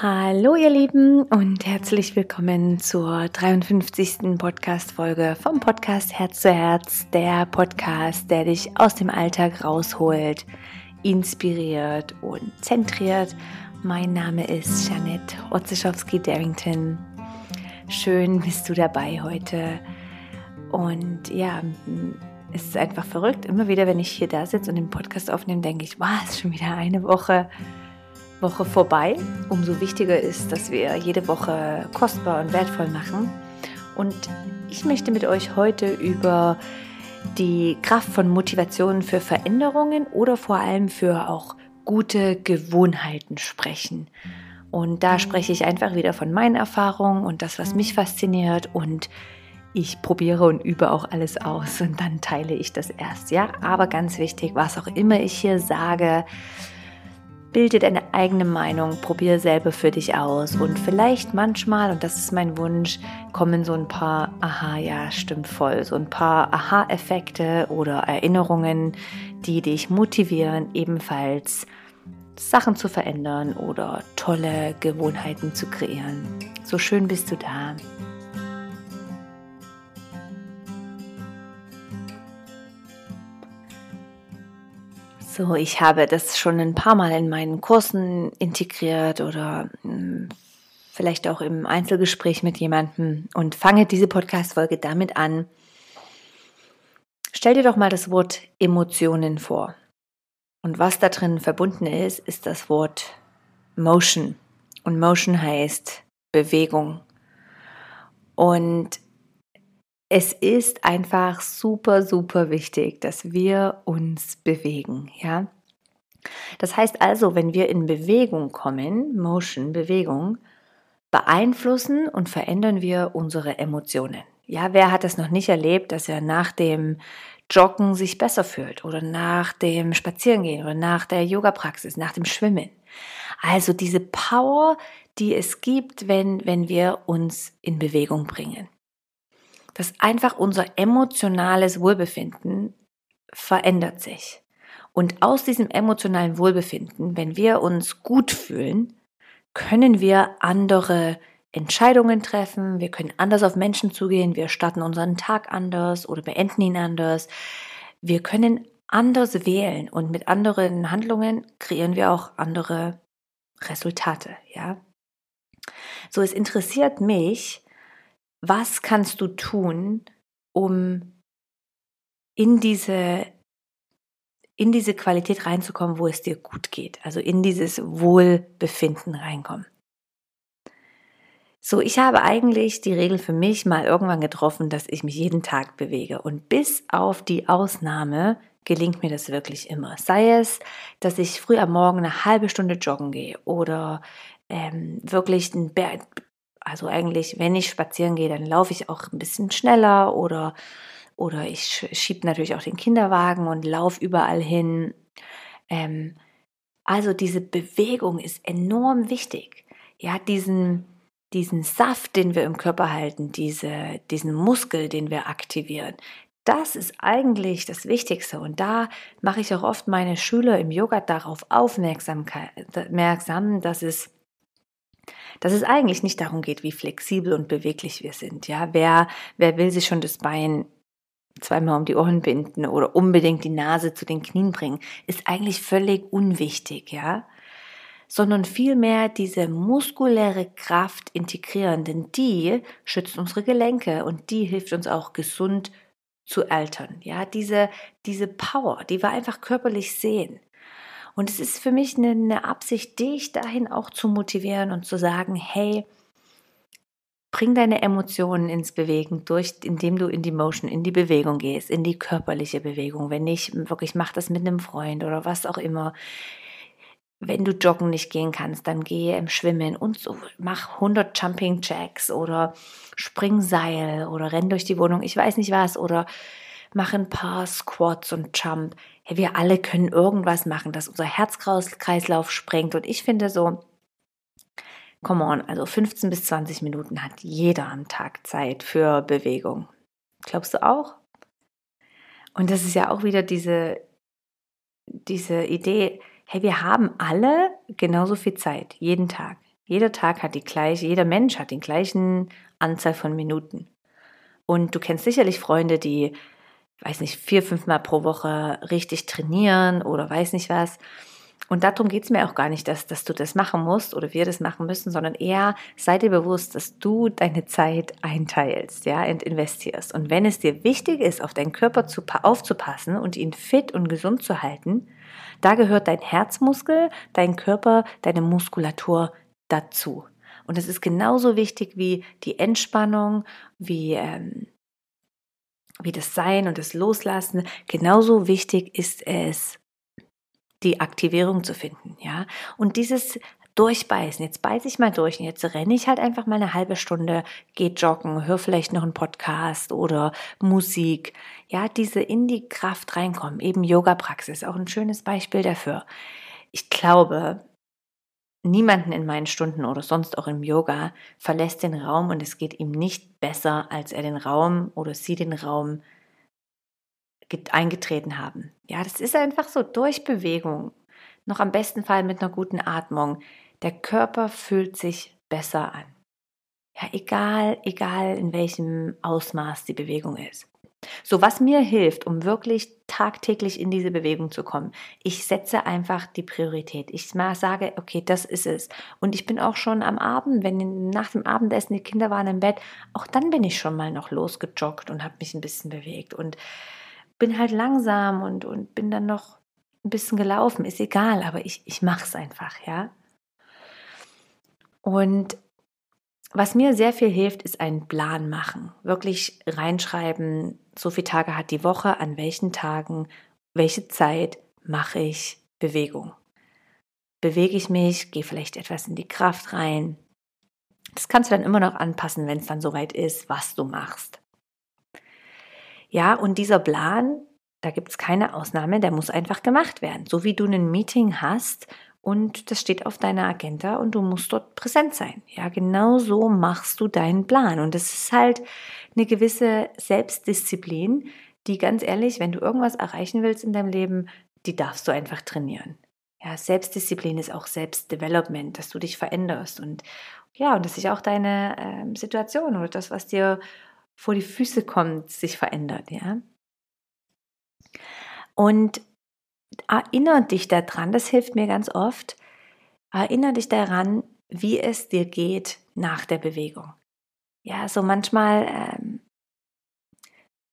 Hallo ihr Lieben und herzlich willkommen zur 53. Podcast-Folge vom Podcast Herz zu Herz, der Podcast, der dich aus dem Alltag rausholt, inspiriert und zentriert. Mein Name ist Janette Otzischowski-Darrington. Schön bist du dabei heute. Und ja, es ist einfach verrückt. Immer wieder, wenn ich hier da sitze und den Podcast aufnehme, denke ich, wow, es ist schon wieder eine Woche Woche vorbei. Umso wichtiger ist, dass wir jede Woche kostbar und wertvoll machen. Und ich möchte mit euch heute über die Kraft von Motivation für Veränderungen oder vor allem für auch gute Gewohnheiten sprechen. Und da spreche ich einfach wieder von meinen Erfahrungen und das, was mich fasziniert und ich probiere und übe auch alles aus und dann teile ich das erst, ja. Aber ganz wichtig, was auch immer ich hier sage, Bilde deine eigene Meinung, probiere selber für dich aus und vielleicht manchmal, und das ist mein Wunsch, kommen so ein paar Aha, ja, stimmt voll, so ein paar Aha-Effekte oder Erinnerungen, die dich motivieren, ebenfalls Sachen zu verändern oder tolle Gewohnheiten zu kreieren. So schön bist du da. So, ich habe das schon ein paar Mal in meinen Kursen integriert oder hm, vielleicht auch im Einzelgespräch mit jemandem und fange diese Podcast-Folge damit an. Stell dir doch mal das Wort Emotionen vor. Und was da drin verbunden ist, ist das Wort Motion. Und Motion heißt Bewegung. Und es ist einfach super, super wichtig, dass wir uns bewegen, ja. Das heißt also, wenn wir in Bewegung kommen, Motion, Bewegung, beeinflussen und verändern wir unsere Emotionen. Ja, wer hat das noch nicht erlebt, dass er nach dem Joggen sich besser fühlt oder nach dem Spazierengehen oder nach der Yoga-Praxis, nach dem Schwimmen? Also diese Power, die es gibt, wenn, wenn wir uns in Bewegung bringen dass einfach unser emotionales Wohlbefinden verändert sich. Und aus diesem emotionalen Wohlbefinden, wenn wir uns gut fühlen, können wir andere Entscheidungen treffen, wir können anders auf Menschen zugehen, wir starten unseren Tag anders oder beenden ihn anders. Wir können anders wählen und mit anderen Handlungen kreieren wir auch andere Resultate, ja. So, es interessiert mich, was kannst du tun, um in diese, in diese Qualität reinzukommen, wo es dir gut geht, also in dieses Wohlbefinden reinkommen. So, ich habe eigentlich die Regel für mich mal irgendwann getroffen, dass ich mich jeden Tag bewege. Und bis auf die Ausnahme gelingt mir das wirklich immer. Sei es, dass ich früh am Morgen eine halbe Stunde joggen gehe oder ähm, wirklich ein also eigentlich, wenn ich spazieren gehe, dann laufe ich auch ein bisschen schneller oder, oder ich schiebe natürlich auch den Kinderwagen und laufe überall hin. Ähm, also diese Bewegung ist enorm wichtig. Ja, diesen, diesen Saft, den wir im Körper halten, diese, diesen Muskel, den wir aktivieren, das ist eigentlich das Wichtigste. Und da mache ich auch oft meine Schüler im Yoga darauf aufmerksam, dass es dass es eigentlich nicht darum geht, wie flexibel und beweglich wir sind. Ja, wer, wer will sich schon das Bein zweimal um die Ohren binden oder unbedingt die Nase zu den Knien bringen, ist eigentlich völlig unwichtig, ja. Sondern vielmehr diese muskuläre Kraft integrieren, denn die schützt unsere Gelenke und die hilft uns auch gesund zu altern. Ja, diese, diese Power, die wir einfach körperlich sehen. Und es ist für mich eine, eine Absicht, dich dahin auch zu motivieren und zu sagen, hey, bring deine Emotionen ins Bewegen durch, indem du in die Motion, in die Bewegung gehst, in die körperliche Bewegung. Wenn nicht, wirklich mach das mit einem Freund oder was auch immer. Wenn du joggen nicht gehen kannst, dann gehe im Schwimmen und so, mach 100 Jumping Jacks oder spring Seil oder renn durch die Wohnung, ich weiß nicht was oder mach ein paar Squats und Jump wir alle können irgendwas machen, dass unser Herzkreislauf sprengt. Und ich finde so, come on, also 15 bis 20 Minuten hat jeder am Tag Zeit für Bewegung. Glaubst du auch? Und das ist ja auch wieder diese, diese Idee, hey, wir haben alle genauso viel Zeit, jeden Tag. Jeder Tag hat die gleiche, jeder Mensch hat die gleichen Anzahl von Minuten. Und du kennst sicherlich Freunde, die, weiß nicht, vier, fünfmal pro Woche richtig trainieren oder weiß nicht was. Und darum geht es mir auch gar nicht, dass, dass du das machen musst oder wir das machen müssen, sondern eher sei dir bewusst, dass du deine Zeit einteilst, ja, und investierst. Und wenn es dir wichtig ist, auf deinen Körper zu, aufzupassen und ihn fit und gesund zu halten, da gehört dein Herzmuskel, dein Körper, deine Muskulatur dazu. Und es ist genauso wichtig wie die Entspannung, wie, ähm, wie das Sein und das Loslassen. Genauso wichtig ist es, die Aktivierung zu finden, ja. Und dieses Durchbeißen, jetzt beiße ich mal durch und jetzt renne ich halt einfach mal eine halbe Stunde, geh joggen, hör vielleicht noch einen Podcast oder Musik, ja, diese in die Kraft reinkommen, eben Yoga-Praxis, auch ein schönes Beispiel dafür. Ich glaube, niemanden in meinen Stunden oder sonst auch im Yoga verlässt den Raum und es geht ihm nicht besser, als er den Raum oder sie den Raum eingetreten haben. Ja, das ist einfach so durch Bewegung. Noch am besten Fall mit einer guten Atmung. Der Körper fühlt sich besser an. Ja, egal, egal in welchem Ausmaß die Bewegung ist. So, was mir hilft, um wirklich tagtäglich in diese Bewegung zu kommen, ich setze einfach die Priorität. Ich sage, okay, das ist es. Und ich bin auch schon am Abend, wenn nach dem Abendessen die Kinder waren im Bett, auch dann bin ich schon mal noch losgejoggt und habe mich ein bisschen bewegt. Und bin halt langsam und, und bin dann noch ein bisschen gelaufen, ist egal, aber ich, ich mache es einfach, ja. Und was mir sehr viel hilft, ist einen Plan machen. Wirklich reinschreiben, so viele Tage hat die Woche, an welchen Tagen, welche Zeit mache ich Bewegung. Bewege ich mich, gehe vielleicht etwas in die Kraft rein. Das kannst du dann immer noch anpassen, wenn es dann soweit ist, was du machst. Ja, und dieser Plan, da gibt es keine Ausnahme, der muss einfach gemacht werden. So wie du ein Meeting hast und das steht auf deiner Agenda und du musst dort präsent sein. Ja, genau so machst du deinen Plan. Und das ist halt eine gewisse Selbstdisziplin, die ganz ehrlich, wenn du irgendwas erreichen willst in deinem Leben, die darfst du einfach trainieren. Ja, Selbstdisziplin ist auch Selbstdevelopment, dass du dich veränderst und ja, und dass sich auch deine äh, Situation oder das, was dir vor die Füße kommt, sich verändert, ja. Und erinnere dich daran, das hilft mir ganz oft, erinnere dich daran, wie es dir geht nach der Bewegung. Ja, so manchmal ähm,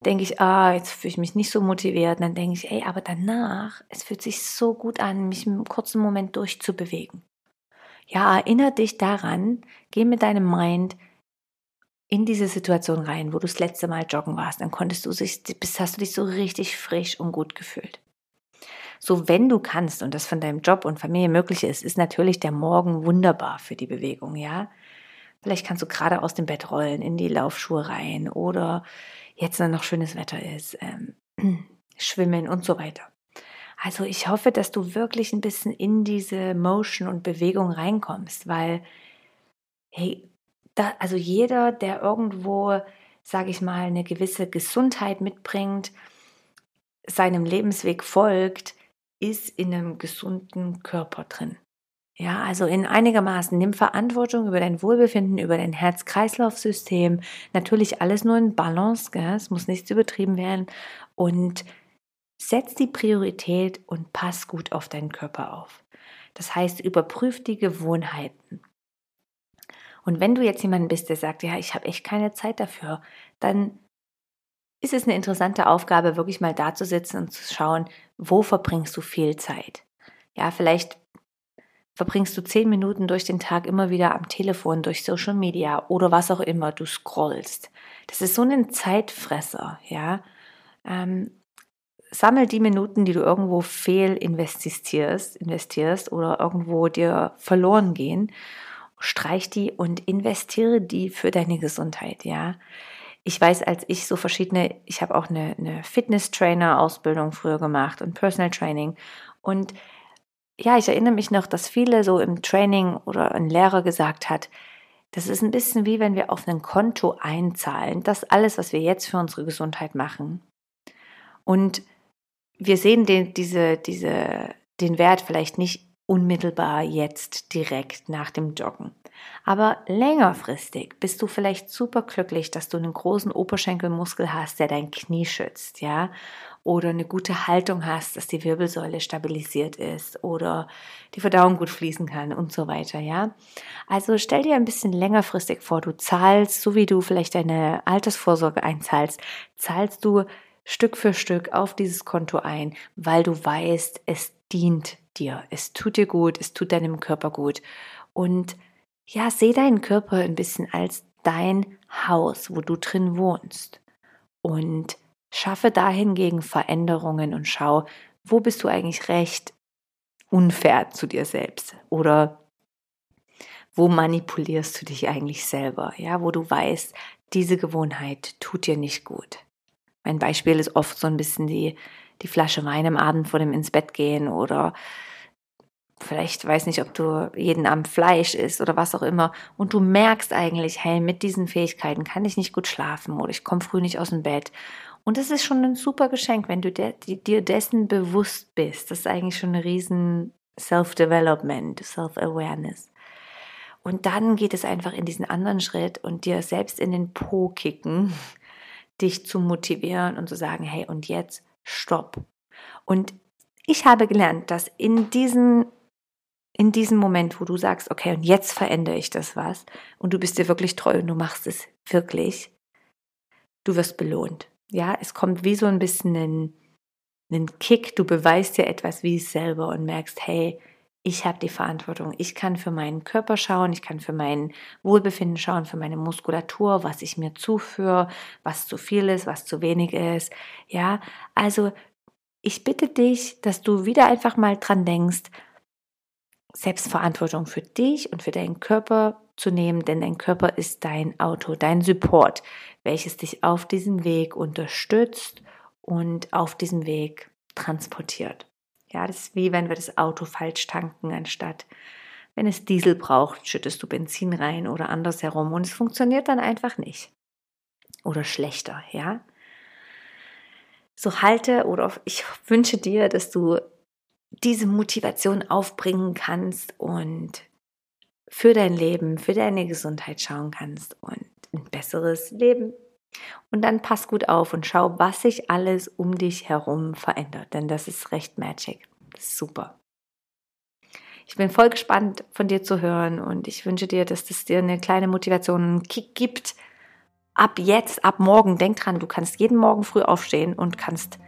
denke ich, ah, jetzt fühle ich mich nicht so motiviert. Und dann denke ich, ey, aber danach, es fühlt sich so gut an, mich einen kurzen Moment durchzubewegen. Ja, erinnere dich daran, geh mit deinem Mind in diese Situation rein, wo du das letzte Mal joggen warst, dann konntest du sich, hast du dich so richtig frisch und gut gefühlt. So, wenn du kannst und das von deinem Job und Familie möglich ist, ist natürlich der Morgen wunderbar für die Bewegung, ja. Vielleicht kannst du gerade aus dem Bett rollen, in die Laufschuhe rein oder jetzt, wenn noch schönes Wetter ist, ähm, schwimmen und so weiter. Also ich hoffe, dass du wirklich ein bisschen in diese Motion und Bewegung reinkommst, weil, hey, da, also jeder, der irgendwo, sage ich mal, eine gewisse Gesundheit mitbringt, seinem Lebensweg folgt, ist in einem gesunden Körper drin. Ja, also in einigermaßen nimm Verantwortung über dein Wohlbefinden, über dein Herz-Kreislauf-System. Natürlich alles nur in Balance, gell? es muss nichts übertrieben werden. Und setz die Priorität und pass gut auf deinen Körper auf. Das heißt, überprüf die Gewohnheiten. Und wenn du jetzt jemand bist, der sagt, ja, ich habe echt keine Zeit dafür, dann ist es eine interessante Aufgabe, wirklich mal da zu sitzen und zu schauen, wo verbringst du viel Zeit? Ja, vielleicht verbringst du zehn Minuten durch den Tag immer wieder am Telefon, durch Social Media oder was auch immer du scrollst. Das ist so ein Zeitfresser, ja. Ähm, sammel die Minuten, die du irgendwo fehl investierst, investierst oder irgendwo dir verloren gehen streich die und investiere die für deine Gesundheit, ja. Ich weiß, als ich so verschiedene, ich habe auch eine, eine Fitness-Trainer-Ausbildung früher gemacht und Personal Training. Und ja, ich erinnere mich noch, dass viele so im Training oder ein Lehrer gesagt hat, das ist ein bisschen wie wenn wir auf ein Konto einzahlen, das alles, was wir jetzt für unsere Gesundheit machen. Und wir sehen den, diese, diese, den Wert vielleicht nicht unmittelbar jetzt direkt nach dem Joggen. Aber längerfristig bist du vielleicht super glücklich, dass du einen großen Oberschenkelmuskel hast, der dein Knie schützt, ja? Oder eine gute Haltung hast, dass die Wirbelsäule stabilisiert ist oder die Verdauung gut fließen kann und so weiter, ja? Also stell dir ein bisschen längerfristig vor, du zahlst, so wie du vielleicht deine Altersvorsorge einzahlst, zahlst du Stück für Stück auf dieses Konto ein, weil du weißt, es dient dir, es tut dir gut, es tut deinem Körper gut und ja, seh deinen Körper ein bisschen als dein Haus, wo du drin wohnst. Und schaffe dahingegen Veränderungen und schau, wo bist du eigentlich recht unfair zu dir selbst? Oder wo manipulierst du dich eigentlich selber? Ja, wo du weißt, diese Gewohnheit tut dir nicht gut. Mein Beispiel ist oft so ein bisschen die, die Flasche Wein am Abend vor dem ins Bett gehen oder vielleicht weiß nicht, ob du jeden Abend Fleisch isst oder was auch immer und du merkst eigentlich, hey, mit diesen Fähigkeiten kann ich nicht gut schlafen oder ich komme früh nicht aus dem Bett. Und das ist schon ein super Geschenk, wenn du dir dessen bewusst bist. Das ist eigentlich schon ein riesen Self-Development, Self-Awareness. Und dann geht es einfach in diesen anderen Schritt und dir selbst in den Po kicken, dich zu motivieren und zu sagen, hey, und jetzt stopp. Und ich habe gelernt, dass in diesen in diesem Moment, wo du sagst, okay, und jetzt verändere ich das was und du bist dir wirklich treu und du machst es wirklich, du wirst belohnt. Ja, es kommt wie so ein bisschen ein, ein Kick, du beweist dir etwas wie es selber und merkst, hey, ich habe die Verantwortung. Ich kann für meinen Körper schauen, ich kann für mein Wohlbefinden schauen, für meine Muskulatur, was ich mir zuführe, was zu viel ist, was zu wenig ist. Ja, also ich bitte dich, dass du wieder einfach mal dran denkst, Selbstverantwortung für dich und für deinen Körper zu nehmen, denn dein Körper ist dein Auto, dein Support, welches dich auf diesem Weg unterstützt und auf diesem Weg transportiert. Ja, das ist wie wenn wir das Auto falsch tanken, anstatt wenn es Diesel braucht, schüttest du Benzin rein oder andersherum und es funktioniert dann einfach nicht. Oder schlechter, ja. So halte oder ich wünsche dir, dass du diese Motivation aufbringen kannst und für dein Leben, für deine Gesundheit schauen kannst und ein besseres Leben. Und dann pass gut auf und schau, was sich alles um dich herum verändert, denn das ist recht magic. Ist super. Ich bin voll gespannt von dir zu hören und ich wünsche dir, dass das dir eine kleine Motivation, einen Kick gibt. Ab jetzt, ab morgen, denk dran, du kannst jeden Morgen früh aufstehen und kannst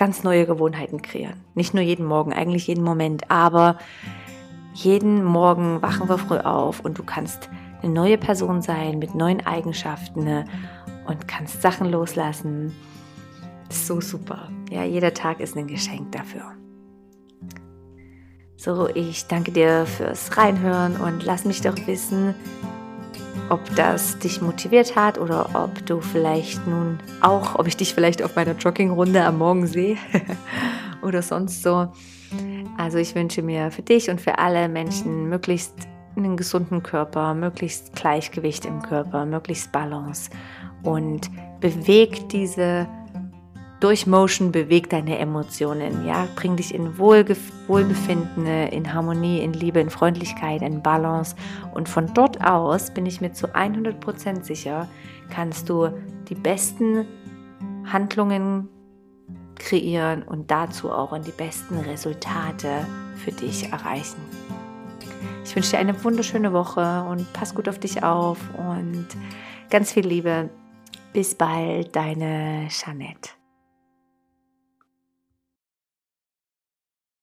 ganz neue Gewohnheiten kreieren. Nicht nur jeden Morgen, eigentlich jeden Moment, aber jeden Morgen wachen wir früh auf und du kannst eine neue Person sein mit neuen Eigenschaften ne, und kannst Sachen loslassen. So super. Ja, jeder Tag ist ein Geschenk dafür. So, ich danke dir fürs Reinhören und lass mich doch wissen, ob das dich motiviert hat oder ob du vielleicht nun auch, ob ich dich vielleicht auf meiner Joggingrunde am Morgen sehe oder sonst so. Also ich wünsche mir für dich und für alle Menschen möglichst einen gesunden Körper, möglichst Gleichgewicht im Körper, möglichst Balance und bewegt diese durch Motion bewegt deine Emotionen, ja, bring dich in Wohlge Wohlbefinden, in Harmonie, in Liebe, in Freundlichkeit, in Balance und von dort aus bin ich mir zu 100% sicher, kannst du die besten Handlungen kreieren und dazu auch in die besten Resultate für dich erreichen. Ich wünsche dir eine wunderschöne Woche und pass gut auf dich auf und ganz viel Liebe. Bis bald, deine Jeanette.